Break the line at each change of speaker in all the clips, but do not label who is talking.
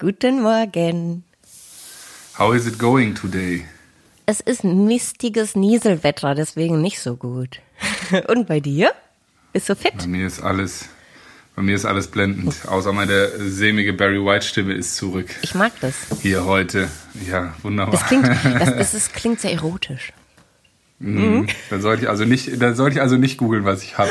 Guten Morgen.
How is it going today?
Es ist mistiges Nieselwetter, deswegen nicht so gut. Und bei dir? Bist du fit?
Bei mir ist alles, bei mir ist alles blendend. Außer meine sämige Barry White Stimme ist zurück.
Ich mag das.
Hier heute. Ja, wunderbar.
Das klingt, das, das ist, klingt sehr erotisch.
Mhm. Dann sollte ich also nicht, dann sollte ich also nicht googeln, was ich habe.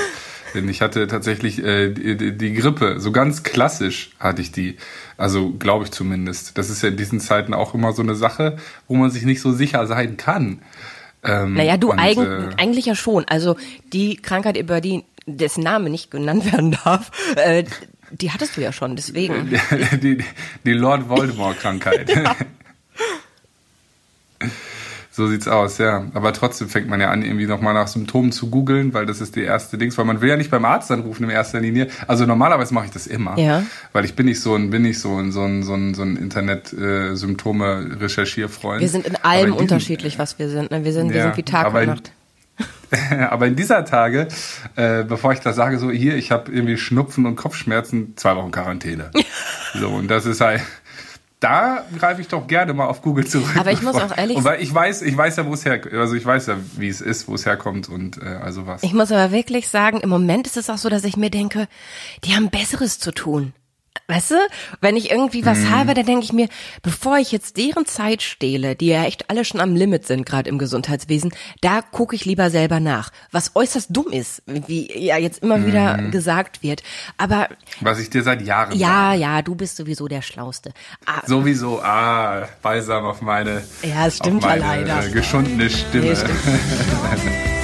Denn ich hatte tatsächlich äh, die, die Grippe, so ganz klassisch hatte ich die. Also glaube ich zumindest. Das ist ja in diesen Zeiten auch immer so eine Sache, wo man sich nicht so sicher sein kann.
Ähm, naja, du und, eigen, äh, eigentlich ja schon. Also die Krankheit, über die dessen Name nicht genannt werden darf, äh, die hattest du ja schon, deswegen.
die, die Lord Voldemort-Krankheit. ja. So sieht's aus, ja. Aber trotzdem fängt man ja an, irgendwie nochmal nach Symptomen zu googeln, weil das ist die erste Dings, weil man will ja nicht beim Arzt anrufen in erster Linie. Also normalerweise mache ich das immer.
Ja.
Weil ich bin nicht so ein, bin nicht so ein, so ein, so ein, so ein Internet-Symptome-Recherchierfreund.
Wir sind in allem in unterschiedlich, was wir sind. Ne? Wir sind, ja, wir sind wie Tag und Nacht.
aber in dieser Tage, äh, bevor ich das sage, so hier, ich habe irgendwie Schnupfen und Kopfschmerzen, zwei Wochen Quarantäne. so, und das ist halt, da greife ich doch gerne mal auf Google zurück.
Aber ich muss auch ehrlich
sagen. Weil ich weiß, ich weiß ja, wo es her, also ich weiß ja, wie es ist, wo es herkommt und äh, also was.
Ich muss aber wirklich sagen, im Moment ist es auch so, dass ich mir denke, die haben Besseres zu tun. Weißt du, wenn ich irgendwie was mm. habe, dann denke ich mir, bevor ich jetzt deren Zeit stehle, die ja echt alle schon am Limit sind, gerade im Gesundheitswesen, da gucke ich lieber selber nach. Was äußerst dumm ist, wie ja jetzt immer mm. wieder mhm. gesagt wird. Aber
was ich dir seit Jahren
Ja, sage. ja, du bist sowieso der Schlauste.
Ah, sowieso, ah, balsam auf meine,
ja, es stimmt ja
leider. Geschundene Stimme. Nee,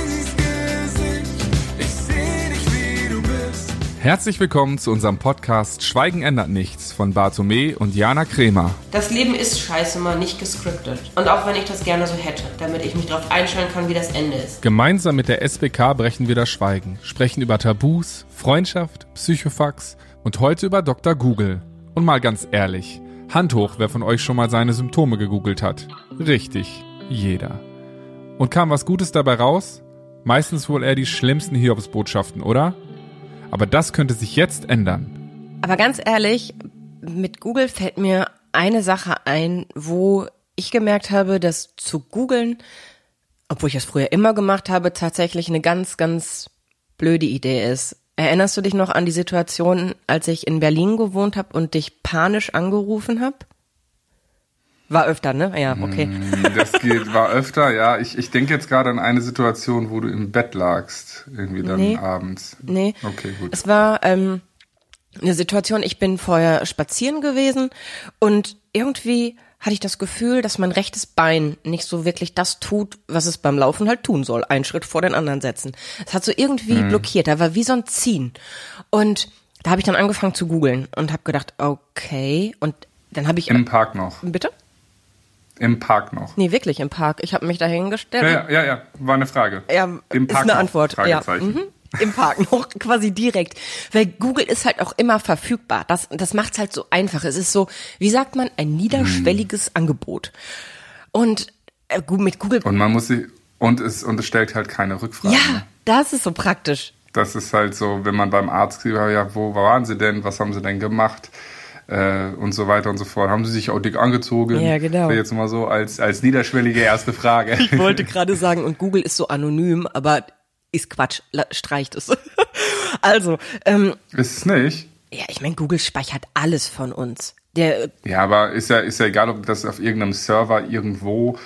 Herzlich willkommen zu unserem Podcast Schweigen ändert nichts von Bartome und Jana Kremer.
Das Leben ist scheiße mal nicht gescriptet. Und auch wenn ich das gerne so hätte, damit ich mich darauf einstellen kann, wie das Ende ist.
Gemeinsam mit der SBK brechen wir das Schweigen, sprechen über Tabus, Freundschaft, Psychofax und heute über Dr. Google. Und mal ganz ehrlich, Hand hoch, wer von euch schon mal seine Symptome gegoogelt hat. Richtig, jeder. Und kam was Gutes dabei raus? Meistens wohl eher die schlimmsten Hiobsbotschaften, oder? Aber das könnte sich jetzt ändern.
Aber ganz ehrlich, mit Google fällt mir eine Sache ein, wo ich gemerkt habe, dass zu googeln, obwohl ich es früher immer gemacht habe, tatsächlich eine ganz, ganz blöde Idee ist. Erinnerst du dich noch an die Situation, als ich in Berlin gewohnt habe und dich panisch angerufen habe? War öfter, ne? Ja, okay.
Mm, das geht, war öfter, ja. Ich, ich denke jetzt gerade an eine Situation, wo du im Bett lagst, irgendwie dann nee, abends.
Nee.
Okay, gut.
Es war ähm, eine Situation, ich bin vorher spazieren gewesen und irgendwie hatte ich das Gefühl, dass mein rechtes Bein nicht so wirklich das tut, was es beim Laufen halt tun soll. Einen Schritt vor den anderen setzen. Es hat so irgendwie hm. blockiert. Da war wie so ein Ziehen. Und da habe ich dann angefangen zu googeln und habe gedacht, okay. Und dann habe ich
im Park noch.
Bitte?
Im Park noch.
Nee, wirklich im Park. Ich habe mich da hingestellt.
Ja, ja, ja, war eine Frage.
Ja, Im Park ist eine noch, Antwort. Ja. Mhm. Im Park noch, quasi direkt. Weil Google ist halt auch immer verfügbar. Das, das macht's halt so einfach. Es ist so, wie sagt man, ein niederschwelliges hm. Angebot. Und äh, mit Google.
Und man muss sie, und es, und es stellt halt keine Rückfragen.
Ja, das ist so praktisch.
Das ist halt so, wenn man beim Arzt, ja, wo waren sie denn? Was haben sie denn gemacht? Äh, und so weiter und so fort. Haben Sie sich auch dick angezogen?
Ja, genau.
Jetzt mal so als, als niederschwellige erste Frage.
Ich wollte gerade sagen, und Google ist so anonym, aber ist Quatsch, streicht es. also, ähm,
Ist es nicht?
Ja, ich meine, Google speichert alles von uns. Der,
ja, aber ist ja, ist ja egal, ob das auf irgendeinem Server irgendwo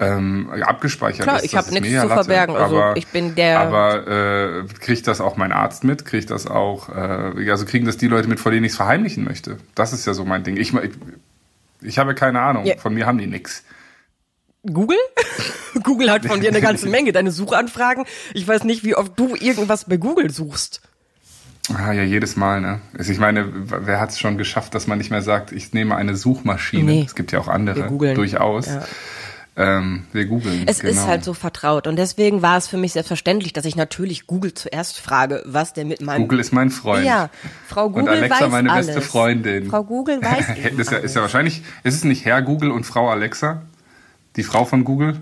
ähm, abgespeichert
Klar,
ist.
ich habe nichts zu verbergen. Also
aber,
ich bin der.
Aber äh, kriegt das auch mein Arzt mit? Kriegt das auch? Äh, also kriegen das die Leute mit, vor denen ich es verheimlichen möchte? Das ist ja so mein Ding. Ich, ich, ich habe keine Ahnung. Ja. Von mir haben die nichts.
Google? Google hat von dir eine ganze Menge. Deine Suchanfragen. Ich weiß nicht, wie oft du irgendwas bei Google suchst.
Ah, ja, jedes Mal, ne? Also ich meine, wer hat es schon geschafft, dass man nicht mehr sagt, ich nehme eine Suchmaschine? Nee. Es gibt ja auch andere, durchaus. Ja. Ähm, wir googeln.
Es genau. ist halt so vertraut und deswegen war es für mich selbstverständlich, dass ich natürlich Google zuerst frage, was der mit meinem
Google ist mein Freund.
Ja, Frau Google
und Alexa
weiß
meine
alles.
beste Freundin.
Frau Google weiß.
ist, ja, ist ja wahrscheinlich, ist es nicht Herr Google und Frau Alexa, die Frau von Google?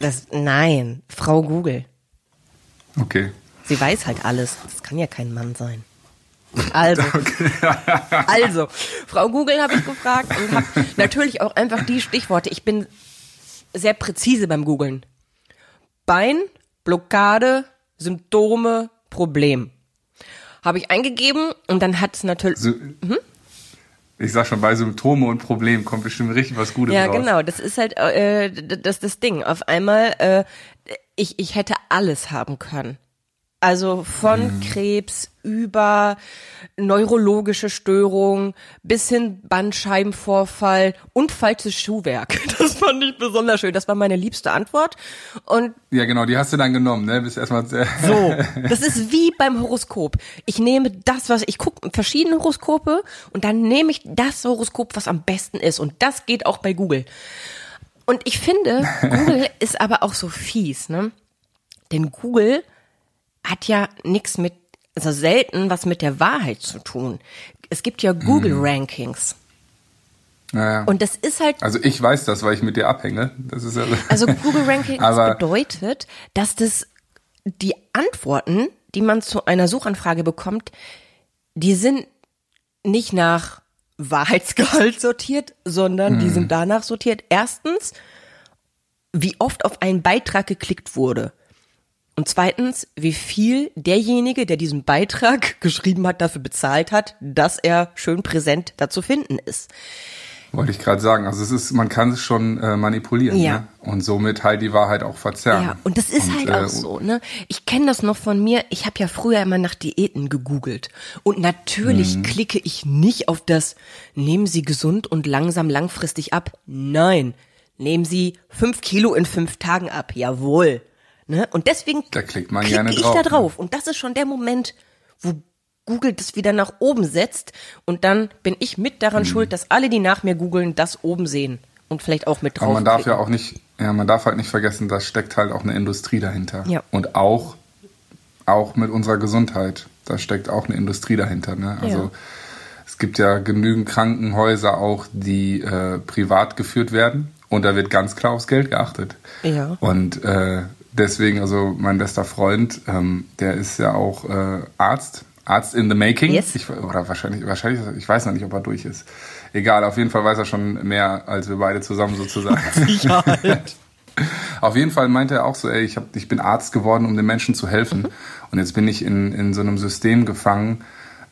Das, nein, Frau Google.
Okay.
Sie weiß halt alles. Das kann ja kein Mann sein. Also, also, Frau Google habe ich gefragt und habe natürlich auch einfach die Stichworte. Ich bin sehr präzise beim Googlen. Bein, Blockade, Symptome, Problem. Habe ich eingegeben und dann hat es natürlich.
So, mhm. Ich sag schon, bei Symptome und Problem kommt bestimmt richtig was Gutes
ja,
raus.
Ja, genau, das ist halt äh, das, das Ding. Auf einmal, äh, ich, ich hätte alles haben können. Also von mhm. Krebs über neurologische Störungen bis hin Bandscheibenvorfall und falsches Schuhwerk. Das fand ich besonders schön. Das war meine liebste Antwort. Und
ja, genau, die hast du dann genommen, ne? Bist erstmal
so. Das ist wie beim Horoskop. Ich nehme das, was ich gucke, verschiedene Horoskope und dann nehme ich das Horoskop, was am besten ist. Und das geht auch bei Google. Und ich finde, Google ist aber auch so fies, ne? Denn Google hat ja nichts mit, also selten was mit der Wahrheit zu tun. Es gibt ja Google hm. Rankings.
Naja.
Und das ist halt.
Also ich weiß das, weil ich mit dir abhänge. Das ist also,
also Google Rankings bedeutet, dass das die Antworten, die man zu einer Suchanfrage bekommt, die sind nicht nach Wahrheitsgehalt sortiert, sondern hm. die sind danach sortiert. Erstens, wie oft auf einen Beitrag geklickt wurde. Und zweitens, wie viel derjenige, der diesen Beitrag geschrieben hat, dafür bezahlt hat, dass er schön präsent da zu finden ist.
Wollte ich gerade sagen. Also es ist, man kann es schon äh, manipulieren ja. ne? und somit halt die Wahrheit auch verzerren. Ja,
und das ist und, halt äh, auch so. Ne? Ich kenne das noch von mir. Ich habe ja früher immer nach Diäten gegoogelt und natürlich mhm. klicke ich nicht auf das Nehmen Sie gesund und langsam langfristig ab. Nein, nehmen Sie fünf Kilo in fünf Tagen ab. Jawohl. Ne? Und deswegen
da klickt man
klicke ich
drauf,
da drauf. Ne? Und das ist schon der Moment, wo Google das wieder nach oben setzt. Und dann bin ich mit daran mhm. schuld, dass alle, die nach mir googeln, das oben sehen. Und vielleicht auch mit drauf.
Aber man darf ja auch nicht, ja, man darf halt nicht vergessen, da steckt halt auch eine Industrie dahinter.
Ja.
Und auch, auch mit unserer Gesundheit. Da steckt auch eine Industrie dahinter. Ne? Also ja. es gibt ja genügend Krankenhäuser auch, die äh, privat geführt werden. Und da wird ganz klar aufs Geld geachtet.
Ja.
Und äh, deswegen, also mein bester Freund, ähm, der ist ja auch äh, Arzt, Arzt in the making.
Yes.
Ich, oder wahrscheinlich, wahrscheinlich, ich weiß noch nicht, ob er durch ist. Egal, auf jeden Fall weiß er schon mehr als wir beide zusammen sozusagen.
Sicherheit.
auf jeden Fall meinte er auch so, ey, ich, hab, ich bin Arzt geworden, um den Menschen zu helfen. Mhm. Und jetzt bin ich in, in so einem System gefangen,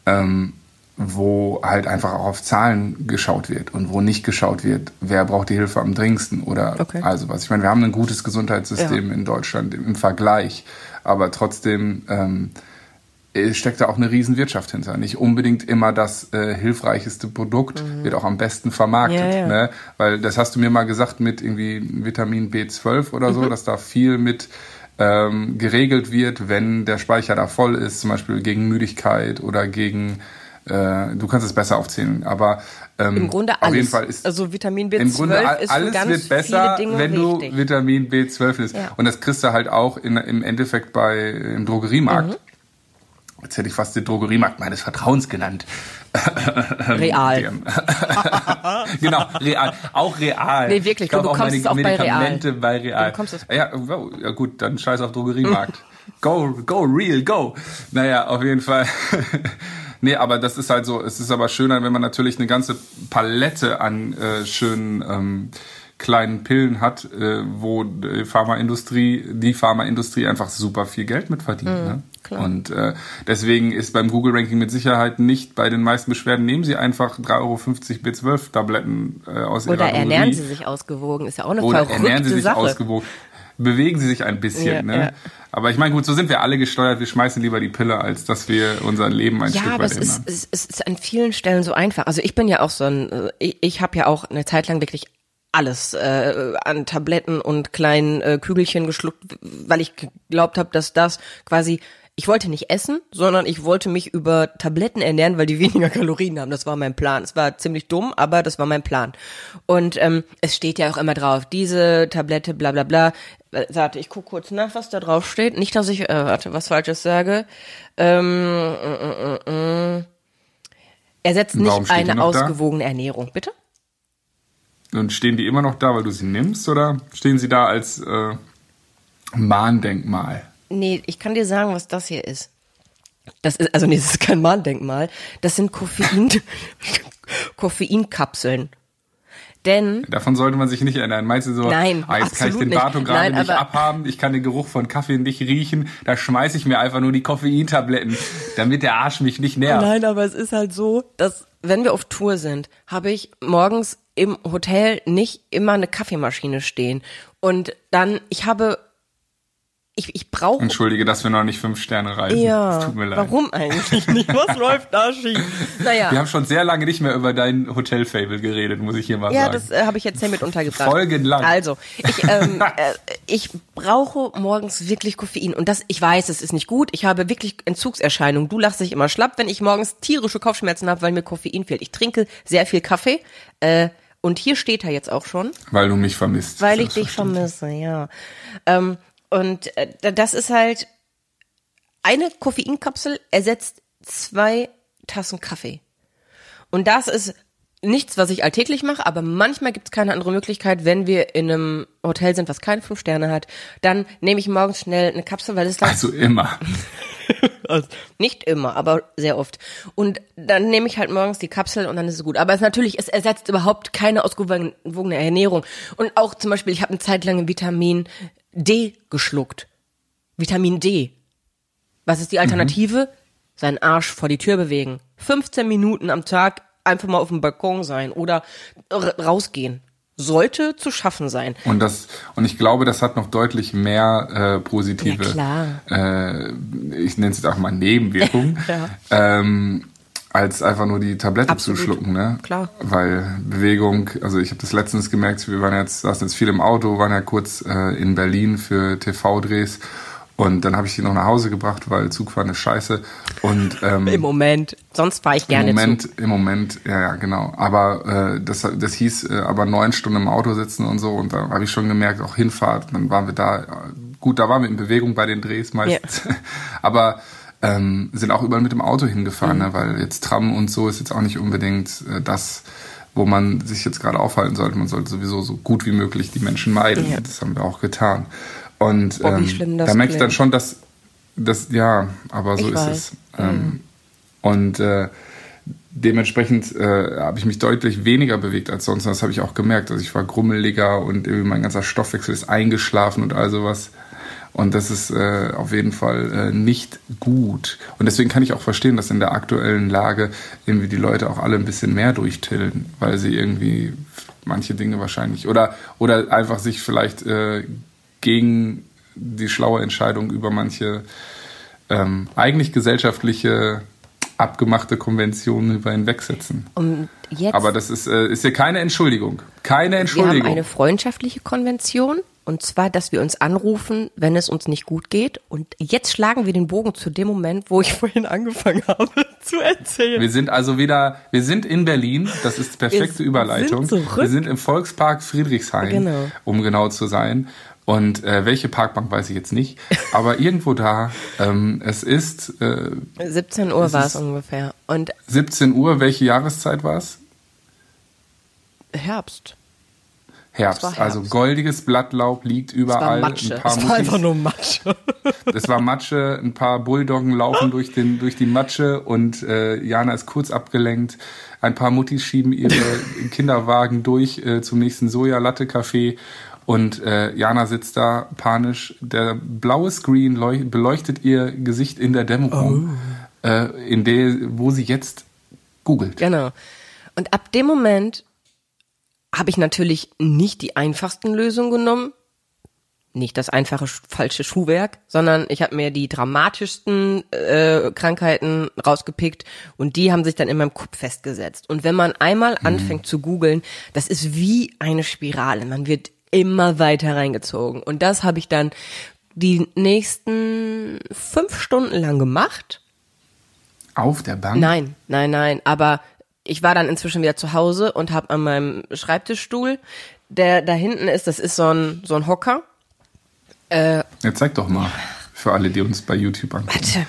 ähm, wo halt einfach auch auf Zahlen geschaut wird und wo nicht geschaut wird, wer braucht die Hilfe am dringendsten oder
okay.
also was. Ich meine, wir haben ein gutes Gesundheitssystem ja. in Deutschland im Vergleich, aber trotzdem ähm, steckt da auch eine Riesenwirtschaft hinter. Nicht unbedingt immer das äh, hilfreichste Produkt mhm. wird auch am besten vermarktet. Ja, ja. Ne? Weil das hast du mir mal gesagt mit irgendwie Vitamin B12 oder so, mhm. dass da viel mit ähm, geregelt wird, wenn der Speicher da voll ist, zum Beispiel gegen Müdigkeit oder gegen äh, du kannst es besser aufzählen, aber ähm,
im Grunde alles.
Auf jeden Fall ist
also Vitamin B12
im Grunde
ist
alles
ganz
wird besser, wenn du
wichtig.
Vitamin B12 nimmst.
Ja.
Und das kriegst du halt auch in, im Endeffekt bei im Drogeriemarkt. Mhm. Jetzt hätte ich fast den Drogeriemarkt meines Vertrauens genannt.
Real.
genau, real. Auch real.
Nee, wirklich,
du
bekommst es auch
Medikamente
bei
Real.
Du bekommst es.
Ja, ja, gut, dann scheiß auf Drogeriemarkt. go, go, real, go. Naja, auf jeden Fall. Nee, aber das ist halt so, es ist aber schöner, wenn man natürlich eine ganze Palette an äh, schönen ähm, kleinen Pillen hat, äh, wo die Pharmaindustrie, die Pharmaindustrie einfach super viel Geld mit verdient. Mhm, ne? Klar. Und äh, deswegen ist beim Google-Ranking mit Sicherheit nicht bei den meisten Beschwerden, nehmen Sie einfach 3,50 Euro B12-Tabletten äh, aus
Oder
Ihrer
Oder ernähren Sie sich ausgewogen, ist ja auch eine
Oder
verrückte
ernähren Sie sich
Sache.
ausgewogen bewegen sie sich ein bisschen.
Ja,
ne?
ja.
Aber ich meine, gut, so sind wir alle gesteuert. Wir schmeißen lieber die Pille, als dass wir unser Leben ein
ja,
Stück
aber
weit
es
ändern.
ist, es ist an vielen Stellen so einfach. Also ich bin ja auch so ein, äh, ich, ich habe ja auch eine Zeit lang wirklich alles äh, an Tabletten und kleinen äh, Kügelchen geschluckt, weil ich geglaubt habe, dass das quasi ich wollte nicht essen, sondern ich wollte mich über Tabletten ernähren, weil die weniger Kalorien haben. Das war mein Plan. Es war ziemlich dumm, aber das war mein Plan. Und ähm, es steht ja auch immer drauf, diese Tablette, bla bla bla. Äh, Warte, ich guck kurz nach, was da drauf steht. Nicht, dass ich, äh, warte, was Falsches sage. Ähm, äh, äh, äh. Er setzt
Warum
nicht eine
noch da?
ausgewogene Ernährung. Bitte?
Und stehen die immer noch da, weil du sie nimmst, oder stehen sie da als äh, Mahndenkmal?
Nee, ich kann dir sagen, was das hier ist. Das ist, also nee, das ist kein Mahndenkmal. Das sind Koffein, Koffeinkapseln. Denn
Davon sollte man sich nicht erinnern. Meinst du so,
Nein,
ah, jetzt kann ich den
nicht.
Barto gerade nicht
aber-
abhaben, ich kann den Geruch von Kaffee nicht riechen, da schmeiße ich mir einfach nur die Koffeintabletten, damit der Arsch mich nicht nervt.
Nein, aber es ist halt so, dass wenn wir auf Tour sind, habe ich morgens im Hotel nicht immer eine Kaffeemaschine stehen. Und dann, ich habe, ich, ich brauche.
Entschuldige, dass wir noch nicht fünf Sterne reisen.
Ja,
Es tut mir leid.
warum eigentlich nicht? Was läuft da schief? Naja.
Wir haben schon sehr lange nicht mehr über dein Hotel-Fable geredet, muss ich hier mal
Ja,
sagen.
das äh, habe ich jetzt hier mit untergebracht.
Folgenlang.
Also, ich, ähm, äh, ich brauche morgens wirklich Koffein. Und das, ich weiß, es ist nicht gut. Ich habe wirklich Entzugserscheinungen. Du lachst dich immer schlapp, wenn ich morgens tierische Kopfschmerzen habe, weil mir Koffein fehlt. Ich trinke sehr viel Kaffee. Äh, und hier steht er jetzt auch schon,
Weil du mich vermisst.
weil ich dich vermisse, ja. Ähm, und äh, das ist halt, eine Koffeinkapsel ersetzt zwei Tassen Kaffee. Und das ist nichts, was ich alltäglich mache, aber manchmal gibt es keine andere Möglichkeit, wenn wir in einem Hotel sind, was keine fünf Sterne hat, dann nehme ich morgens schnell eine Kapsel, weil es dann
Also immer.
also nicht immer, aber sehr oft. Und dann nehme ich halt morgens die Kapsel und dann ist es gut. Aber es natürlich, es ersetzt überhaupt keine ausgewogene Ernährung. Und auch zum Beispiel, ich habe eine Zeit lang Vitamin D geschluckt. Vitamin D. Was ist die Alternative? Seinen Arsch vor die Tür bewegen. 15 Minuten am Tag einfach mal auf dem Balkon sein oder rausgehen. Sollte zu schaffen sein.
Und das und ich glaube, das hat noch deutlich mehr äh, positive,
Ja, klar.
Äh, ich nenne es jetzt auch mal Nebenwirkungen,
Ja.
ähm, als einfach nur die Tablette
Absolut.
zu schlucken, ne?
Klar.
Weil Bewegung, also ich habe das letztens gemerkt, wir waren jetzt, saßen jetzt viel im Auto, waren ja kurz äh, in Berlin für TV-Drehs und dann habe ich die noch nach Hause gebracht, weil Zugfahren ist scheiße und ähm,
Im Moment. Sonst fahre ich gerne
im Moment,
zu.
im Moment, ja, ja, genau. Aber äh, das, das hieß äh, aber neun Stunden im Auto sitzen und so. Und da habe ich schon gemerkt, auch Hinfahrt, dann waren wir da, äh, gut, da waren wir in Bewegung bei den Drehs meistens. aber ähm, sind auch überall mit dem Auto hingefahren,
Mhm.
ne? weil jetzt Tram und so ist jetzt auch nicht unbedingt äh, das, wo man sich jetzt gerade aufhalten sollte. Man sollte sowieso so gut wie möglich die Menschen meiden.
Ja.
Das haben wir auch getan. Und
Oh,
ähm,
schlimm
da merke ich dann schon, dass das, ja, aber so
Ich
ist
weiß. Mhm.
es. Ähm, und äh, dementsprechend äh, habe ich mich deutlich weniger bewegt als sonst. Das habe ich auch gemerkt. Also ich war grummeliger und irgendwie mein ganzer Stoffwechsel ist eingeschlafen und all sowas. Und das ist äh, auf jeden Fall äh, nicht gut. Und deswegen kann ich auch verstehen, dass in der aktuellen Lage irgendwie die Leute auch alle ein bisschen mehr durchtillen, weil sie irgendwie manche Dinge wahrscheinlich oder oder einfach sich vielleicht äh, gegen die schlaue Entscheidung über manche ähm, eigentlich gesellschaftliche abgemachte Konventionen über hinwegsetzen.
Und jetzt
Aber das ist, äh, ist hier keine Entschuldigung. Keine
Wir haben
Entschuldigung.
eine freundschaftliche Konvention. Und zwar, dass wir uns anrufen, wenn es uns nicht gut geht. Und jetzt schlagen wir den Bogen zu dem Moment, wo ich vorhin angefangen habe zu erzählen.
Wir sind also wieder, wir sind in Berlin, das ist perfekte
Wir
Überleitung.
sind.
Wir sind im Volkspark Friedrichshain,
Genau.
um genau zu sein. Und äh, welche Parkbank weiß ich jetzt nicht, aber irgendwo da. Ähm, es ist äh,
17 Uhr war es ungefähr. Und
17 Uhr. Welche Jahreszeit war es?
Herbst.
Herbst.
War Herbst.
Also goldiges Blattlaub liegt
Es war
überall.
Matsche.
Ein paar
Es war einfach nur Matsche.
Es war Matsche, ein paar Bulldoggen laufen durch, den, durch die Matsche und äh, Jana ist kurz abgelenkt. Ein paar Muttis schieben ihre Kinderwagen durch äh, zum nächsten Sojalatte-Café und äh, Jana sitzt da panisch. Der blaue Screen leuch- beleuchtet ihr Gesicht in der Dämmerung, äh, in der, wo sie jetzt googelt.
Genau. Und ab dem Moment habe ich natürlich nicht die einfachsten Lösungen genommen. Nicht das einfache sch- falsche Schuhwerk, sondern ich habe mir die dramatischsten äh, Krankheiten rausgepickt und die haben sich dann in meinem Kopf festgesetzt. Und wenn man einmal anfängt zu googeln, das ist wie eine Spirale. Man wird immer weiter reingezogen. Und das habe ich dann die nächsten fünf Stunden lang gemacht.
Auf der Bank?
Nein, nein, nein. Aber ich war dann inzwischen wieder zu Hause und habe an meinem Schreibtischstuhl, der da hinten ist, das ist so ein, so ein Hocker.
Ja, zeig doch mal. Für alle, die uns bei YouTube angucken.
Warte.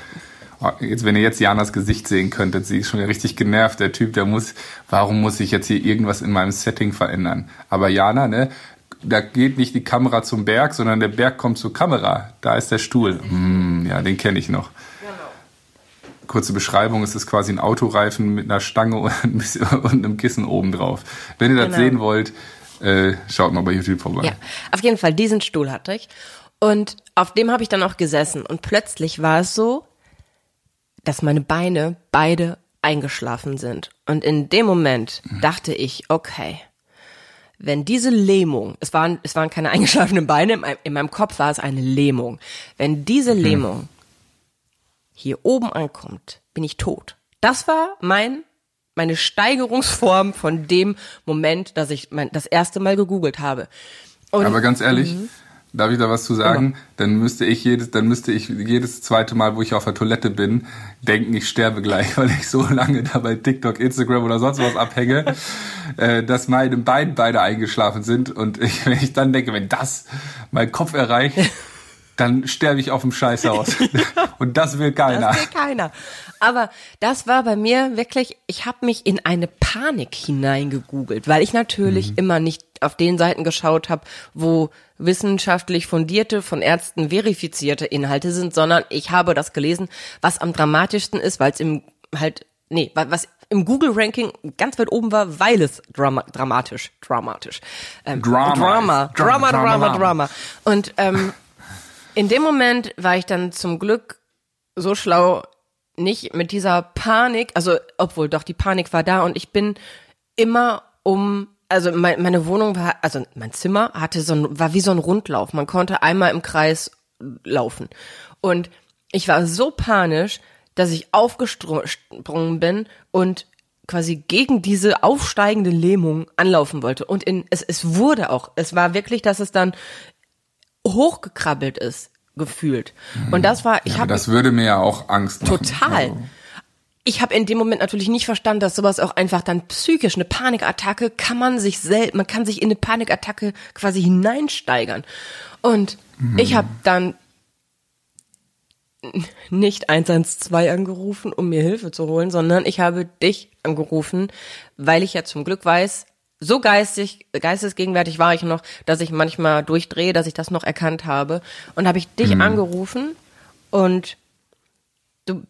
Oh, Jetzt, wenn ihr jetzt Janas Gesicht sehen könntet, sie ist schon richtig genervt. Der Typ, der muss, warum muss ich jetzt hier irgendwas in meinem Setting verändern? Aber Jana, ne, da geht nicht die Kamera zum Berg, sondern der Berg kommt zur Kamera. Da ist der Stuhl. Hm, ja, den kenne ich noch. Kurze Beschreibung, es ist quasi ein Autoreifen mit einer Stange und, ein bisschen, und einem Kissen oben drauf. Wenn ihr das
Genau.
sehen wollt, äh, schaut mal bei YouTube vorbei.
Ja, auf jeden Fall, diesen Stuhl hatte ich. Und auf dem habe ich dann auch gesessen. Und plötzlich war es so, dass meine Beine beide eingeschlafen sind. Und in dem Moment dachte ich, okay, wenn diese Lähmung, es waren, es waren keine eingeschlafenen Beine, in meinem, in meinem Kopf war es eine Lähmung. Wenn diese Lähmung hier oben ankommt, bin ich tot. Das war mein, meine Steigerungsform von dem Moment, dass ich mein, das erste Mal gegoogelt habe. Und
Aber ganz ehrlich,
Mhm.
darf ich da was zu sagen? Dann müsste ich jedes, dann müsste ich jedes zweite Mal, wo ich auf der Toilette bin, denken, ich sterbe gleich, weil ich so lange da bei TikTok, Instagram oder sonst was abhänge, äh, dass meine Beine beide eingeschlafen sind. Und ich, wenn ich dann denke, wenn das meinen Kopf erreicht, dann sterbe ich auf dem Scheißhaus. Und das will keiner.
Das will keiner. Aber das war bei mir wirklich, ich habe mich in eine Panik hineingegoogelt, weil ich natürlich
Mhm.
immer nicht auf den Seiten geschaut habe, wo wissenschaftlich fundierte, von Ärzten verifizierte Inhalte sind, sondern ich habe das gelesen, was am dramatischsten ist, weil es im halt, nee, wa- was im Google-Ranking ganz weit oben war, weil es drama dramatisch, dramatisch, ähm,
Drama
Drama, Drama,
Drama,
Drama.
Drama.
Und ähm, in dem Moment war ich dann zum Glück so schlau, nicht mit dieser Panik, also obwohl doch die Panik war da und ich bin immer um, also mein, meine Wohnung war, also mein Zimmer hatte so ein, war wie so ein Rundlauf. Man konnte einmal im Kreis laufen. Und ich war so panisch, dass ich aufgesprungen bin und quasi gegen diese aufsteigende Lähmung anlaufen wollte. Und in, es, es wurde auch, es war wirklich, dass es dann hochgekrabbelt ist, gefühlt. Und das war, ich
Aber
habe
das würde mir ja auch Angst machen.
Total.
Also,
Ich habe in dem Moment natürlich nicht verstanden, dass sowas auch einfach dann psychisch eine Panikattacke kann man sich selbst, man kann sich in eine Panikattacke quasi hineinsteigern. Und ich habe dann nicht 112 angerufen, um mir Hilfe zu holen, sondern ich habe dich angerufen, weil ich ja zum Glück weiß, so geistig, geistesgegenwärtig war ich noch, dass ich manchmal durchdrehe, dass ich das noch erkannt habe. Und habe ich dich angerufen und du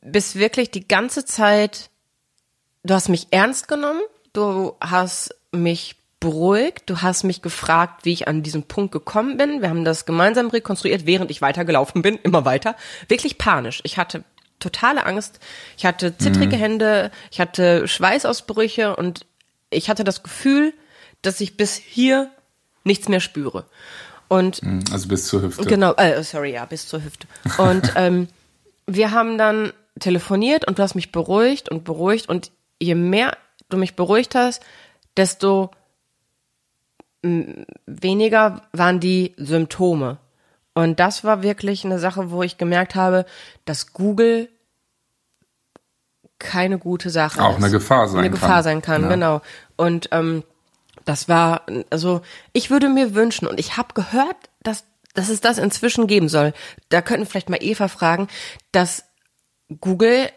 bist wirklich die ganze Zeit, du hast mich ernst genommen, du hast mich beruhigt, du hast mich gefragt, wie ich an diesen Punkt gekommen bin. Wir haben das gemeinsam rekonstruiert, während ich weitergelaufen bin, immer weiter. Wirklich panisch. Ich hatte totale Angst, ich hatte zittrige Hände, ich hatte Schweißausbrüche und ich hatte das Gefühl, dass ich bis hier nichts mehr spüre. Und
Also bis zur Hüfte.
Genau, äh, sorry, ja, bis zur Hüfte. Und ähm, wir haben dann telefoniert und du hast mich beruhigt und beruhigt und je mehr du mich beruhigt hast, desto weniger waren die Symptome. Und das war wirklich eine Sache, wo ich gemerkt habe, dass Google keine gute Sache
Auch
ist.
eine Gefahr sein
eine
kann.
Gefahr sein kann,
Ja.
genau. Und ähm, das war, also ich würde mir wünschen, und ich habe gehört, dass, dass es das inzwischen geben soll. Da könnten vielleicht mal Eva fragen, dass Google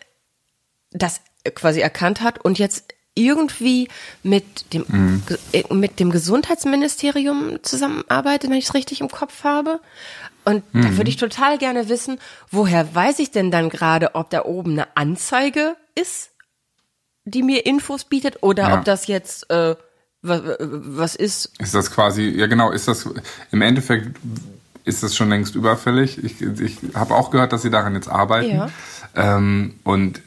das quasi erkannt hat und jetzt irgendwie mit dem
Mhm.
Äh, mit dem Gesundheitsministerium zusammenarbeitet, wenn ich es richtig im Kopf habe. Und
Mhm.
da würde ich total gerne wissen, woher weiß ich denn dann gerade, ob da oben eine Anzeige ist, die mir Infos bietet, oder
Ja.
ob das jetzt äh, was, was ist.
Ist das quasi, ja genau, ist das, im Endeffekt ist das schon längst überfällig. Ich, ich habe auch gehört, dass sie daran jetzt arbeiten.
Ja.
Ähm, und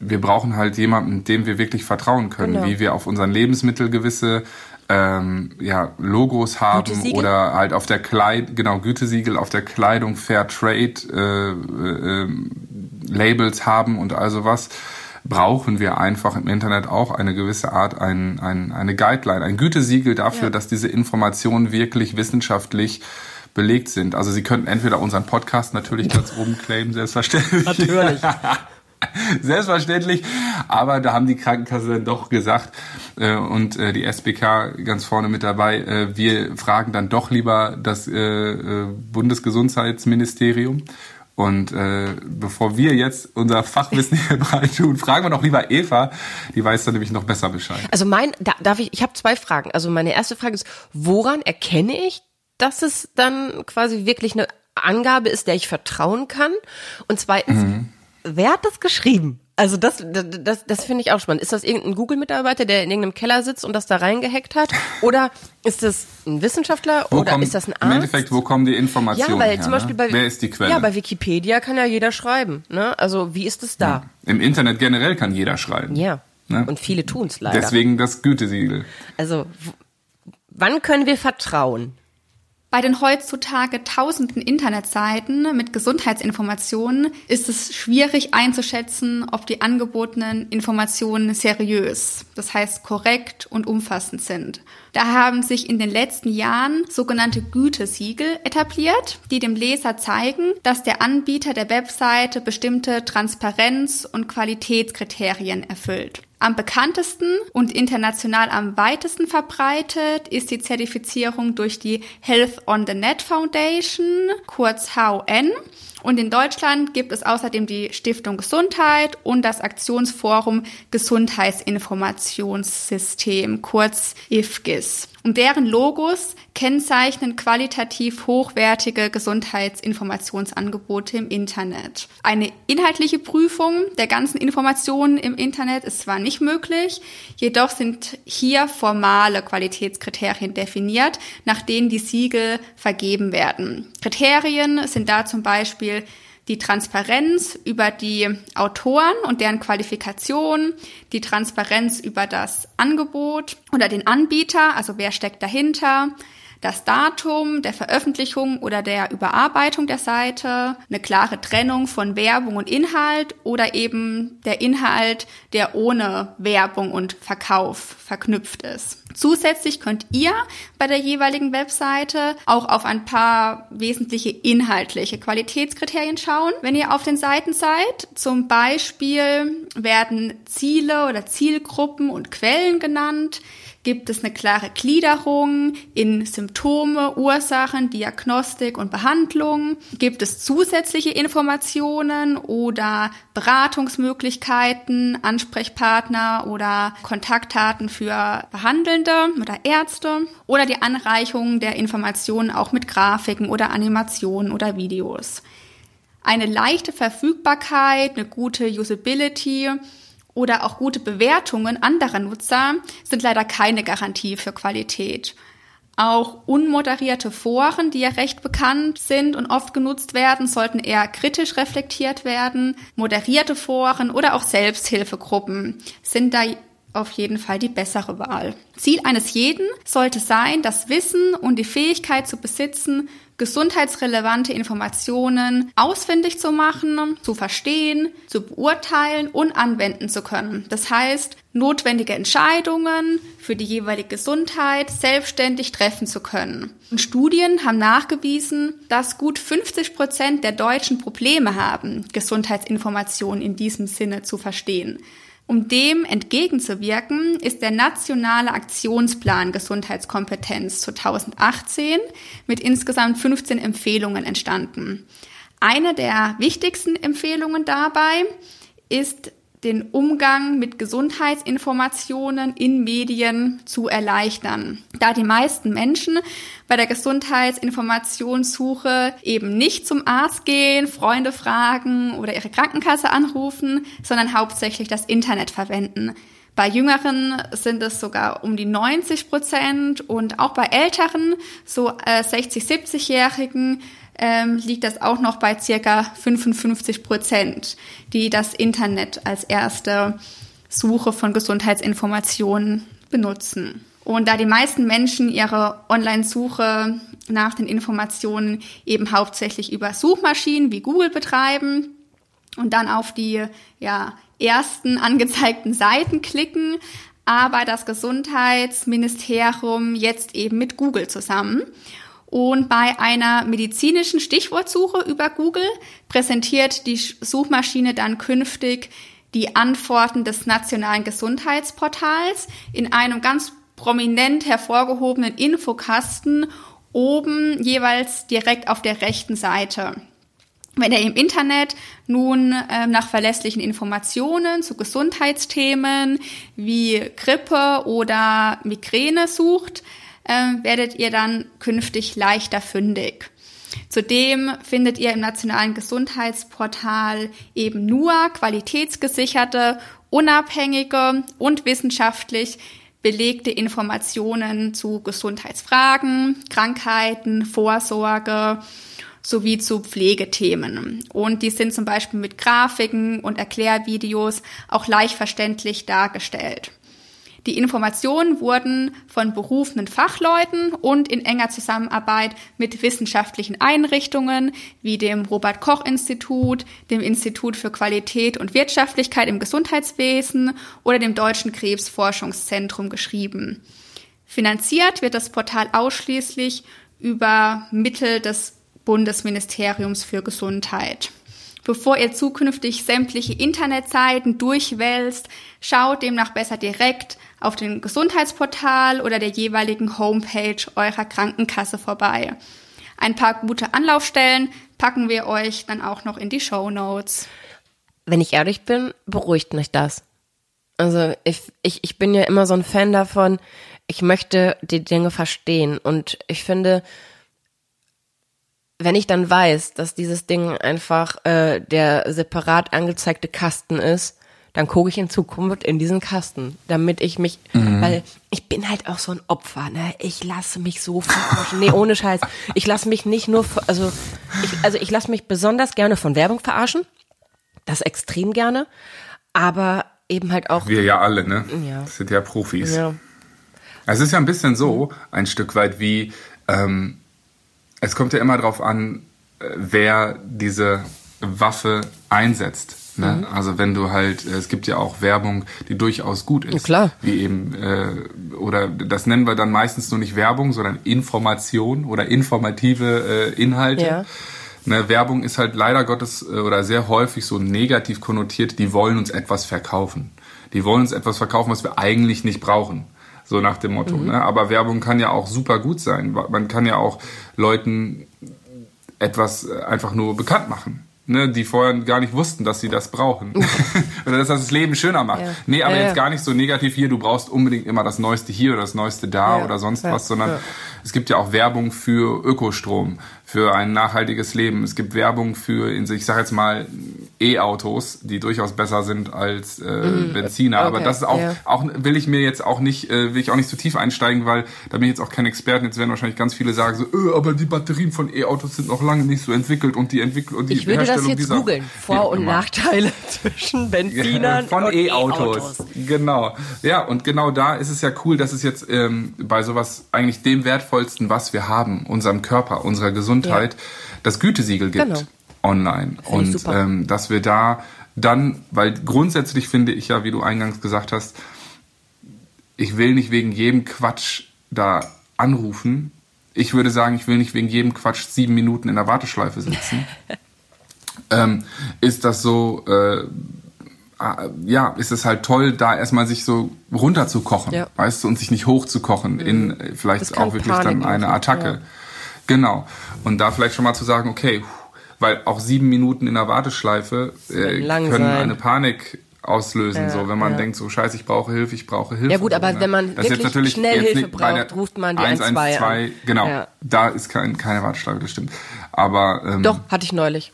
wir brauchen halt jemanden, dem wir wirklich vertrauen können,
Genau.
wie wir auf unseren Lebensmittel gewisse ähm, ja, Logos haben oder halt auf der Kleid, genau, Gütesiegel auf der Kleidung, Fair Trade äh, äh, ähm, Labels haben und also was, brauchen wir einfach im Internet auch eine gewisse Art, ein, ein, eine Guideline, ein Gütesiegel dafür,
Ja.
dass diese Informationen wirklich wissenschaftlich belegt sind. Also Sie könnten entweder unseren Podcast natürlich ganz oben claimen, selbstverständlich.
Natürlich.
Selbstverständlich, aber da haben die Krankenkasse dann doch gesagt äh, und äh, die SBK ganz vorne mit dabei, äh, wir fragen dann doch lieber das äh, äh, Bundesgesundheitsministerium. Und äh, bevor wir jetzt unser Fachwissen hier breit tun, fragen wir doch lieber Eva, die weiß dann nämlich noch besser Bescheid.
Also mein, da, darf ich, ich habe zwei Fragen. Also meine erste Frage ist, woran erkenne ich, dass es dann quasi wirklich eine Angabe ist, der ich vertrauen kann? Und zweitens, wer hat das geschrieben? Also das, das, das, finde ich auch spannend. Ist das irgendein Google-Mitarbeiter, der in irgendeinem Keller sitzt und das da reingehackt hat? Oder ist das ein Wissenschaftler
Wo
oder
kommen-
ist das ein Arzt?
Im Endeffekt, wo kommen die Informationen
ja, weil
her?
zum Beispiel
ne?
bei
Wer ist die Quelle?
Ja, bei Wikipedia kann ja jeder schreiben. Ne? Also wie ist es da?
Im Internet generell kann jeder schreiben.
Ja.
Ne?
Und viele tun es leider.
Deswegen das Gütesiegel.
Also wann können wir vertrauen?
Bei den heutzutage tausenden Internetseiten mit Gesundheitsinformationen ist es schwierig einzuschätzen, ob die angebotenen Informationen seriös, das heißt korrekt und umfassend sind. Da haben sich in den letzten Jahren sogenannte Gütesiegel etabliert, die dem Leser zeigen, dass der Anbieter der Webseite bestimmte Transparenz- und Qualitätskriterien erfüllt. Am bekanntesten und international am weitesten verbreitet ist die Zertifizierung durch die Health on the Net Foundation, kurz HON. Und in Deutschland gibt es außerdem die Stiftung Gesundheit und das Aktionsforum Gesundheitsinformationssystem, kurz IFGIS. Und deren Logos kennzeichnen qualitativ hochwertige Gesundheitsinformationsangebote im Internet. Eine inhaltliche Prüfung der ganzen Informationen im Internet ist zwar nicht möglich, jedoch sind hier formale Qualitätskriterien definiert, nach denen die Siegel vergeben werden. Kriterien sind da zum Beispiel die Transparenz über die Autoren und deren Qualifikation, die Transparenz über das Angebot oder den Anbieter, also wer steckt dahinter, das Datum der Veröffentlichung oder der Überarbeitung der Seite, eine klare Trennung von Werbung und Inhalt oder eben der Inhalt, der ohne Werbung und Verkauf verknüpft ist. Zusätzlich könnt ihr bei der jeweiligen Webseite auch auf ein paar wesentliche inhaltliche Qualitätskriterien schauen, wenn ihr auf den Seiten seid. Zum Beispiel werden Ziele oder Zielgruppen und Quellen genannt. Gibt es eine klare Gliederung in Symptome, Ursachen, Diagnostik und Behandlung? Gibt es zusätzliche Informationen oder Beratungsmöglichkeiten, Ansprechpartner oder Kontaktdaten für Behandelnde oder Ärzte? Oder die Anreichung der Informationen auch mit Grafiken oder Animationen oder Videos? Eine leichte Verfügbarkeit, eine gute Usability oder auch gute Bewertungen anderer Nutzer sind leider keine Garantie für Qualität. Auch unmoderierte Foren, die ja recht bekannt sind und oft genutzt werden, sollten eher kritisch reflektiert werden. Moderierte Foren oder auch Selbsthilfegruppen sind da auf jeden Fall die bessere Wahl. Ziel eines jeden sollte sein, das Wissen und die Fähigkeit zu besitzen, gesundheitsrelevante Informationen ausfindig zu machen, zu verstehen, zu beurteilen und anwenden zu können. Das heißt, notwendige Entscheidungen für die jeweilige Gesundheit selbstständig treffen zu können. Und Studien haben nachgewiesen, dass gut 50 Prozent der Deutschen Probleme haben, Gesundheitsinformationen in diesem Sinne zu verstehen. Um dem entgegenzuwirken, ist der nationale Aktionsplan Gesundheitskompetenz 2018 mit insgesamt 15 Empfehlungen entstanden. Eine der wichtigsten Empfehlungen dabei ist, den Umgang mit Gesundheitsinformationen in Medien zu erleichtern, da die meisten Menschen bei der Gesundheitsinformationssuche eben nicht zum Arzt gehen, Freunde fragen oder ihre Krankenkasse anrufen, sondern hauptsächlich das Internet verwenden. Bei Jüngeren sind es sogar um die 90 Prozent und auch bei Älteren, so äh, 60, 70-Jährigen, ähm, liegt das auch noch bei circa 55 Prozent, die das Internet als erste Suche von Gesundheitsinformationen benutzen. Und da die meisten Menschen ihre Online-Suche nach den Informationen eben hauptsächlich über Suchmaschinen wie Google betreiben und dann auf die ja, ersten angezeigten Seiten klicken, aber das Gesundheitsministerium jetzt eben mit Google zusammen. Und bei einer medizinischen Stichwortsuche über Google präsentiert die Suchmaschine dann künftig die Antworten des nationalen Gesundheitsportals in einem ganz prominent hervorgehobenen Infokasten oben jeweils direkt auf der rechten Seite. Wenn ihr im Internet nun äh, nach verlässlichen Informationen zu Gesundheitsthemen wie Grippe oder Migräne sucht, äh, werdet ihr dann künftig leichter fündig. Zudem findet ihr im nationalen Gesundheitsportal eben nur qualitätsgesicherte, unabhängige und wissenschaftlich belegte Informationen zu Gesundheitsfragen, Krankheiten, Vorsorge sowie zu Pflegethemen. Und die sind zum Beispiel mit Grafiken und Erklärvideos auch leicht verständlich dargestellt. Die Informationen wurden von berufenen Fachleuten und in enger Zusammenarbeit mit wissenschaftlichen Einrichtungen wie dem Robert Koch Institut, dem Institut für Qualität und Wirtschaftlichkeit im Gesundheitswesen oder dem Deutschen Krebsforschungszentrum geschrieben. Finanziert wird das Portal ausschließlich über Mittel des Bundesministeriums für Gesundheit. Bevor ihr zukünftig sämtliche Internetseiten durchwälzt, schaut demnach besser direkt auf dem Gesundheitsportal oder der jeweiligen Homepage eurer Krankenkasse vorbei. Ein paar gute Anlaufstellen packen wir euch dann auch noch in die Show Notes.
Wenn ich ehrlich bin, beruhigt mich das. Also ich, ich, ich bin ja immer so ein Fan davon, ich möchte die Dinge verstehen und ich finde, wenn ich dann weiß, dass dieses Ding einfach äh, der separat angezeigte Kasten ist, dann gucke ich in Zukunft in diesen Kasten, damit ich mich, mhm. weil ich bin halt auch so ein Opfer, ne? Ich lasse mich so verarschen. Nee, ohne Scheiß. Ich lasse mich nicht nur, also ich, also ich lasse mich besonders gerne von Werbung verarschen. Das extrem gerne. Aber eben halt auch.
Wir ja alle, ne? Ja. Das sind ja Profis. Ja. Es ist ja ein bisschen so, ein Stück weit wie, ähm, es kommt ja immer drauf an, äh, wer diese Waffe einsetzt. Ne? Mhm. Also wenn du halt, es gibt ja auch Werbung, die durchaus gut ist. Ja,
klar.
Wie eben, äh, oder das nennen wir dann meistens nur nicht Werbung, sondern Information oder informative äh, Inhalte. Ja. Ne, Werbung ist halt leider Gottes äh, oder sehr häufig so negativ konnotiert, die wollen uns etwas verkaufen. Die wollen uns etwas verkaufen, was wir eigentlich nicht brauchen. So nach dem Motto. Mhm. Ne? Aber Werbung kann ja auch super gut sein. Man kann ja auch Leuten etwas äh, einfach nur bekannt machen ne, die vorher gar nicht wussten, dass sie das brauchen. oder dass das das Leben schöner macht. Ja. Nee, aber ja, jetzt ja. gar nicht so negativ hier, du brauchst unbedingt immer das Neueste hier oder das Neueste da oder sonst was, sondern es gibt ja auch Werbung für Ökostrom, für ein nachhaltiges Leben. Es gibt Werbung für, ich sag jetzt mal, E-Autos, die durchaus besser sind als äh, mhm. Benziner. Okay, Aber das ist auch, ja. auch will ich mir jetzt auch nicht, äh, will ich auch nicht zu tief einsteigen, weil da bin ich jetzt auch kein Experten. Jetzt werden wahrscheinlich ganz viele sagen so, öh, aber die Batterien von E-Autos sind noch lange nicht so entwickelt und die Entwicklung und die
Ich würde das jetzt googeln. Vor- und Nachteile zwischen Benzinern
von und E-Autos. E genau. Ja, und genau da ist es ja cool, dass es jetzt ähm, bei sowas eigentlich dem wertvollsten, was wir haben, unserem Körper, unserer Gesundheit Gesundheit ja. das Gütesiegel gibt genau. online. Und ähm, dass wir da dann, weil grundsätzlich finde ich ja, wie du eingangs gesagt hast, ich will nicht wegen jedem Quatsch da anrufen. Ich würde sagen, ich will nicht wegen jedem Quatsch sieben Minuten in der Warteschleife sitzen. ähm, ist das so, äh, ja, ist es halt toll, da erstmal sich so runterzukochen, ja. weißt du, und sich nicht hochzukochen mhm. in äh, vielleicht auch wirklich Panik dann eine Attacke. Ja. Genau. Und da vielleicht schon mal zu sagen, okay, weil auch sieben Minuten in der Warteschleife äh, können sein. eine Panik auslösen, ja, so wenn man ja. denkt, so scheiße, ich brauche Hilfe, ich brauche Hilfe.
Ja gut, aber ne? wenn man das wirklich natürlich schnell Hilfe braucht, ruft man die 112 an.
Genau, ja. da ist kein, keine Warteschleife, das stimmt. Aber ähm,
Doch, hatte ich neulich.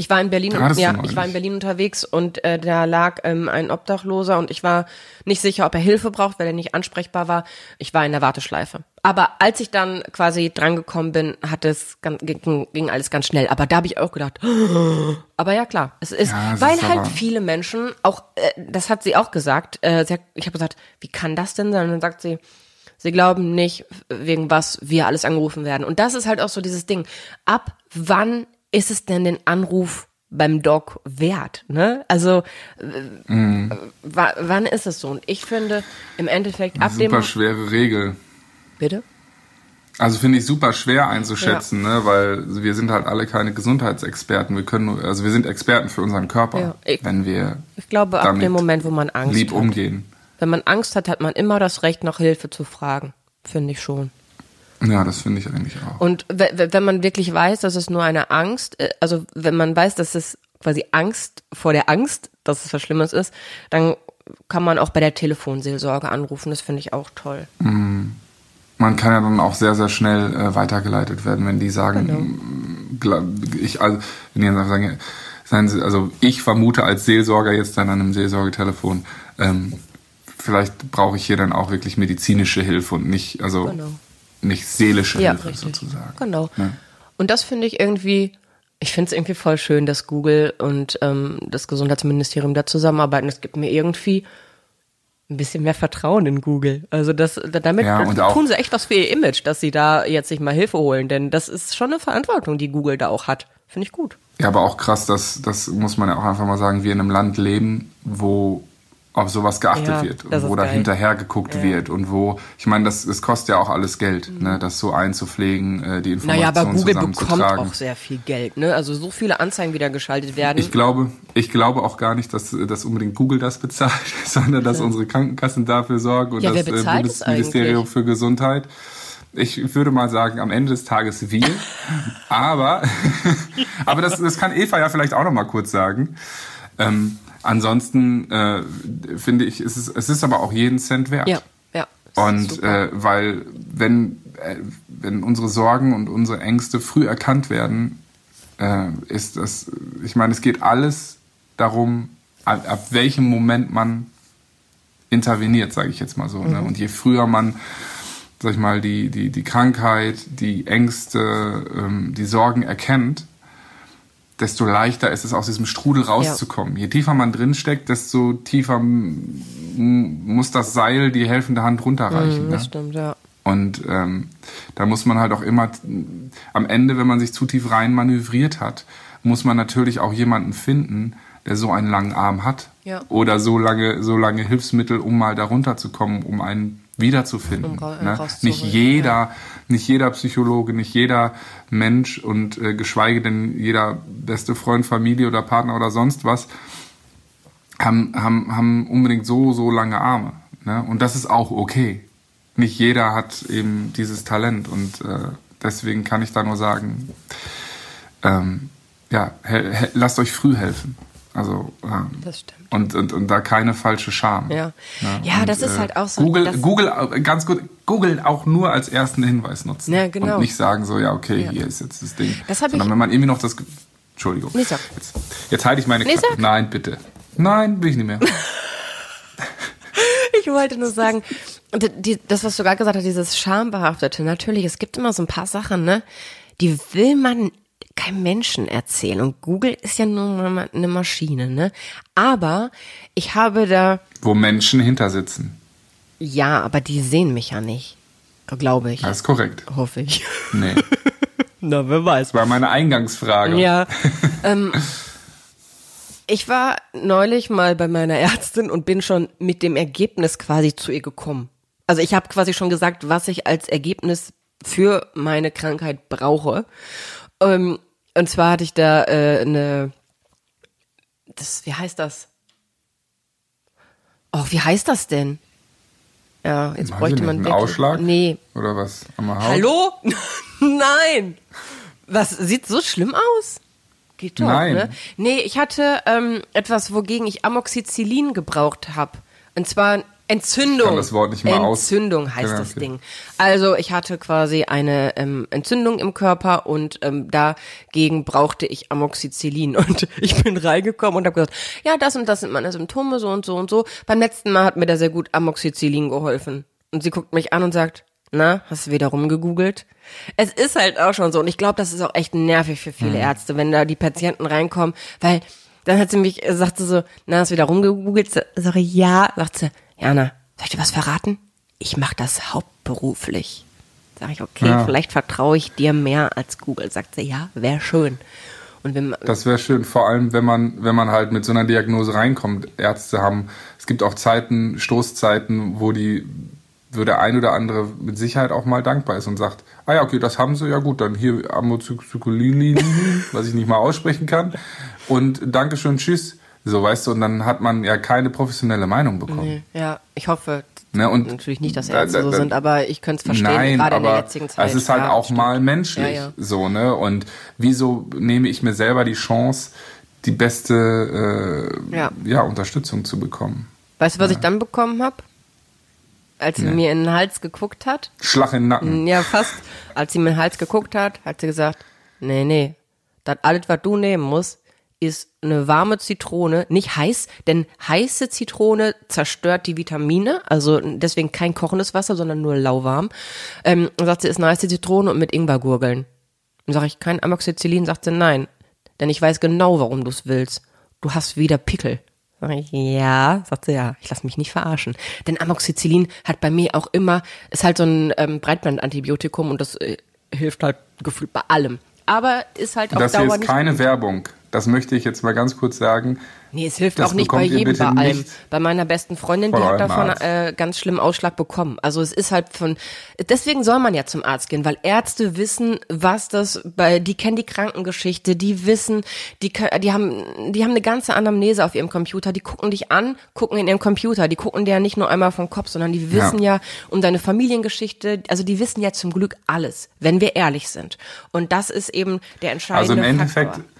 Ich war in Berlin, ja, ich war in Berlin unterwegs und äh, da lag ähm, ein Obdachloser und ich war nicht sicher, ob er Hilfe braucht, weil er nicht ansprechbar war. Ich war in der Warteschleife. Aber als ich dann quasi drangekommen bin, hat es ging, ging alles ganz schnell. Aber da habe ich auch gedacht, aber ja klar, es ist, ja, weil ist halt viele Menschen auch, äh, das hat sie auch gesagt. Äh, hat, ich habe gesagt, wie kann das denn sein? Und dann sagt sie, sie glauben nicht, wegen was wir alles angerufen werden. Und das ist halt auch so dieses Ding. Ab wann ist es denn den Anruf beim Doc wert? Ne? Also mm. wann ist es so? Und ich finde im Endeffekt
ab dem super schwere Regel.
Bitte.
Also finde ich super schwer einzuschätzen, ja. ne, weil wir sind halt alle keine Gesundheitsexperten. Wir können, nur, also wir sind Experten für unseren Körper, ja, ich, wenn wir.
Ich glaube, ab dem Moment, wo man Angst
lieb
hat.
umgehen.
Wenn man Angst hat, hat man immer das Recht, nach Hilfe zu fragen. Finde ich schon.
Ja, das finde ich eigentlich auch.
Und wenn man wirklich weiß, dass es nur eine Angst, äh, also wenn man weiß, dass es quasi Angst vor der Angst, dass es was Schlimmes ist, dann kann man auch bei der Telefonseelsorge anrufen. Das finde ich auch toll.
Mhm. Man kann ja dann auch sehr, sehr schnell äh, weitergeleitet werden, wenn die sagen, genau. ich, also, wenn ich jetzt sage, seien Sie, also ich vermute als Seelsorger jetzt dann an einem Seelsorgetelefon, ähm, vielleicht brauche ich hier dann auch wirklich medizinische Hilfe und nicht, also
Genau.
Nicht seelische
Ja,
Hilfe
richtig.
sozusagen.
Genau.
Ne?
Und das finde ich irgendwie, ich finde es irgendwie voll schön, dass Google und ähm, das Gesundheitsministerium da zusammenarbeiten. Es gibt mir irgendwie ein bisschen mehr Vertrauen in Google. Also das, damit
Ja,
tun sie echt was für ihr Image, dass sie da jetzt sich mal Hilfe holen. Denn das ist schon eine Verantwortung, die Google da auch hat. Finde ich gut.
Ja, aber auch krass, dass, das muss man ja auch einfach mal sagen, wir in einem Land leben, wo auf sowas geachtet
Ja,
wird,
das
wo da hinterher geguckt wird und wo, ich meine, das, das kostet ja auch alles Geld, ne, das so einzupflegen, äh, die Informationen
Mhm. Naja, aber Google bekommt auch sehr viel Geld. Ne? Also so viele Anzeigen wieder geschaltet werden.
Ich glaube, ich glaube auch gar nicht, dass, dass unbedingt Google das bezahlt, sondern dass unsere Krankenkassen dafür sorgen und
Ja,
das äh, Bundesministerium für Gesundheit. Ich würde mal sagen, am Ende des Tages wir. aber aber das, das kann Eva ja vielleicht auch noch mal kurz sagen. Ähm, ansonsten äh, finde ich, es ist, es ist aber auch jeden Cent wert.
ja, ja.
Und äh, weil wenn, äh, wenn unsere Sorgen und unsere Ängste früh erkannt werden, äh, ist das, ich meine, es geht alles darum, ab, ab welchem Moment man interveniert, sage ich jetzt mal so.
Mhm.
Ne? Und je früher man, sag ich mal, die, die, die Krankheit, die Ängste, ähm, die Sorgen erkennt, desto leichter ist es, aus diesem Strudel rauszukommen. Je tiefer man drinsteckt, desto tiefer muss das Seil die helfende Hand runterreichen.
Mhm,
ne?
das stimmt, ja.
Und ähm, da muss man halt auch immer, am Ende, wenn man sich zu tief rein manövriert hat, muss man natürlich auch jemanden finden, der so einen langen Arm hat.
Ja.
Oder so lange, so lange Hilfsmittel, um mal darunter zu kommen, um einen wiederzufinden.
Um
ne? Nicht jeder, nicht jeder Psychologe, nicht jeder Mensch und äh, geschweige denn jeder beste Freund, Familie oder Partner oder sonst was haben, haben, haben unbedingt so, so lange Arme. Ne? Und das ist auch okay. Nicht jeder hat eben dieses Talent und äh, deswegen kann ich da nur sagen, ähm, ja, lasst euch früh helfen. Also ähm,
Das stimmt.
und, und, und da keine falsche Scham.
Ja. Ja,
und,
das ist halt auch so,
Google, Google, äh, ganz gut, Google auch nur als ersten Hinweis nutzen.
Ja, genau.
Und nicht sagen so, ja, okay,
Ja.
hier ist jetzt das Ding.
Das
Sondern
ich-
wenn man irgendwie noch das, Entschuldigung.
Sag.
Jetzt, jetzt halte ich meine
Nee,
Klappe.
sag.
Nein, bitte. Nein, will ich nicht mehr.
Ich wollte nur sagen, die, das, was du gerade gesagt hast, dieses Schambehaftete, natürlich, es gibt immer so ein paar Sachen, ne, die will man keinem Menschen erzählen. Und Google ist ja nur eine Maschine, ne? Aber ich habe da,
Wo Menschen hinter sitzen.
ja, aber die sehen mich ja nicht. Glaube ich.
Das ist korrekt.
Hoffe ich.
Nee.
Na, wer weiß.
Das war meine Eingangsfrage.
Ja. ähm, ich war neulich mal bei meiner Ärztin und bin schon mit dem Ergebnis quasi zu ihr gekommen. Also ich habe quasi schon gesagt, was ich als Ergebnis für meine Krankheit brauche. Ähm, und zwar hatte ich da äh, eine, das, wie heißt das? Oh, wie heißt das denn? Ja, jetzt
ich
bräuchte man
ein
wirklich-
Ausschlag?
Nee,
Oder was?
Hallo? Nein. Was sieht so schlimm aus? Geht doch,
Nein.
ne? Nee, ich hatte ähm, etwas, wogegen ich Amoxicillin gebraucht habe. Und zwar Entzündung.
Ich kann das Wort nicht mal aus-
Entzündung heißt
Ja,
das. Ding. Also ich hatte quasi eine ähm, Entzündung im Körper und ähm, dagegen brauchte ich Amoxicillin. Und ich bin reingekommen und habe gesagt, ja, das und das sind meine Symptome, so und so und so. Beim letzten Mal hat mir da sehr gut Amoxicillin geholfen. Und sie guckt mich an und sagt, na, hast du wieder rumgegoogelt? Es ist halt auch schon so. Und ich glaube, das ist auch echt nervig für viele Ärzte, wenn da die Patienten reinkommen, weil dann hat sie mich, äh, sagt sie so, na, hast du wieder rumgegoogelt? Sag ich, ja. Sagt sie, Jana, soll ich dir was verraten? Ich mache das hauptberuflich. Sag ich, okay,
Ja.
vielleicht vertraue ich dir mehr als Google. Sagt sie, ja, wäre schön. Und wenn man,
Das wäre schön, vor allem wenn man, wenn man halt mit so einer Diagnose reinkommt. Ärzte haben, es gibt auch Zeiten, Stoßzeiten, wo die, wo der ein oder andere mit Sicherheit auch mal dankbar ist und sagt, ah ja, okay, das haben sie, ja gut, dann hier Amoxicillin, was ich nicht mal aussprechen kann. Und Dankeschön, tschüss. So, weißt du, und dann hat man ja keine professionelle Meinung bekommen.
ja, ich hoffe
Ne, und
natürlich nicht, dass
da-
Ärzte
da-
so
da-
sind, aber ich könnte es verstehen,
Nein,
gerade in der
aber
jetzigen Zeit.
es ist halt
Ja,
auch
stimmt.
mal menschlich,
Ja, ja.
so ne. Und wieso nehme ich mir selber die Chance, die beste äh,
Ja.
Unterstützung zu bekommen?
Weißt du, was ich dann bekommen habe? Als sie
Nee.
mir in den Hals geguckt hat.
Schlag in den Nacken.
Ja, fast. Als sie mir in den Hals geguckt hat, hat sie gesagt, nee, nee, dass alles, was du nehmen musst, ist eine warme Zitrone, nicht heiß, denn heiße Zitrone zerstört die Vitamine, also deswegen kein kochendes Wasser, sondern nur lauwarm. Ähm, sagt sie, ist eine heiße Zitrone und mit Ingwer gurgeln. Dann sage ich, kein Amoxicillin, sagt sie, nein, denn ich weiß genau, warum du es willst. Du hast wieder Pickel. Sag ich, ja, sagt sie, ja, ich lass mich nicht verarschen. Denn Amoxicillin hat bei mir auch immer, ist halt so ein ähm, Breitbandantibiotikum und das äh, hilft halt gefühlt bei allem. Aber ist halt auf
das
Dauer
hier ist keine Werbung. Das möchte ich jetzt mal ganz kurz sagen.
Nee, es hilft
Das
auch nicht bei jedem, bei allem. Bei meiner besten Freundin, die hat davon äh, ganz schlimm Ausschlag bekommen. Also es ist halt von, deswegen soll man ja zum Arzt gehen, weil Ärzte wissen, was das bei, die kennen die Krankengeschichte, die wissen, die, die haben, die haben eine ganze Anamnese auf ihrem Computer, die gucken dich an, gucken in ihrem Computer, die gucken dir ja nicht nur einmal vom Kopf, sondern die wissen ja, um deine Familiengeschichte, also die wissen ja zum Glück alles, wenn wir ehrlich sind. Und das ist eben der entscheidende
Also im Endeffekt
Faktor.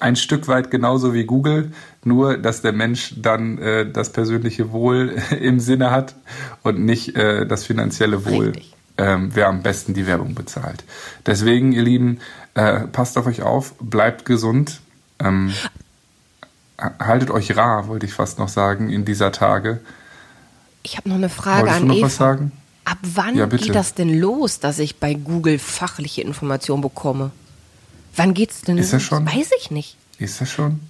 Ein Stück weit genauso wie Google, nur dass der Mensch dann äh, das persönliche Wohl im Sinne hat und nicht äh, das finanzielle Wohl,
Richtig.
ähm, wer am besten die Werbung bezahlt. Deswegen, ihr Lieben, äh, passt auf euch auf, bleibt gesund, ähm, haltet euch rar, wollte ich fast noch sagen, in dieser Tage.
Ich habe noch eine Frage
Wolltest du
an
noch
Eva.
was sagen?
Ab wann
Ja,
geht das denn los, dass ich bei Google fachliche Informationen bekomme? Wann geht's denn
Ist das schon?
Weiß ich nicht.
Ist das schon?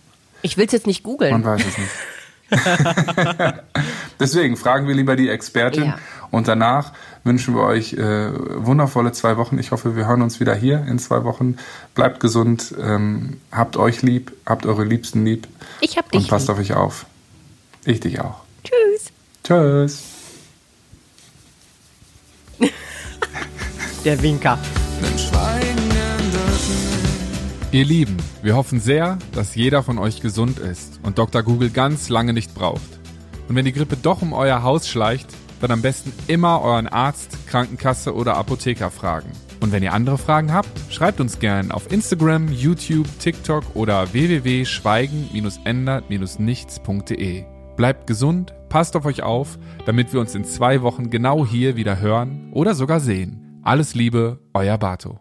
Ich will's jetzt nicht
Man
googeln.
weiß es nicht. Deswegen fragen wir lieber die Expertin
Ja.
und danach wünschen wir euch äh, wundervolle zwei Wochen. Ich hoffe, wir hören uns wieder hier in zwei Wochen. Bleibt gesund, ähm, habt euch lieb, habt eure Liebsten lieb
Ich hab
und
dich.
passt
lieb.
auf euch auf. Ich dich auch.
Tschüss.
Tschüss.
Der Winker.
Ihr Lieben, wir hoffen sehr, dass jeder von euch gesund ist und Dr. Google ganz lange nicht braucht. Und wenn die Grippe doch um euer Haus schleicht, dann am besten immer euren Arzt, Krankenkasse oder Apotheker fragen. Und wenn ihr andere Fragen habt, schreibt uns gern auf Instagram, YouTube, TikTok oder www.schweigen-ändert-nichts.de. Bleibt gesund, passt auf euch auf, damit wir uns in zwei Wochen genau hier wieder hören oder sogar sehen. Alles Liebe, euer Bato.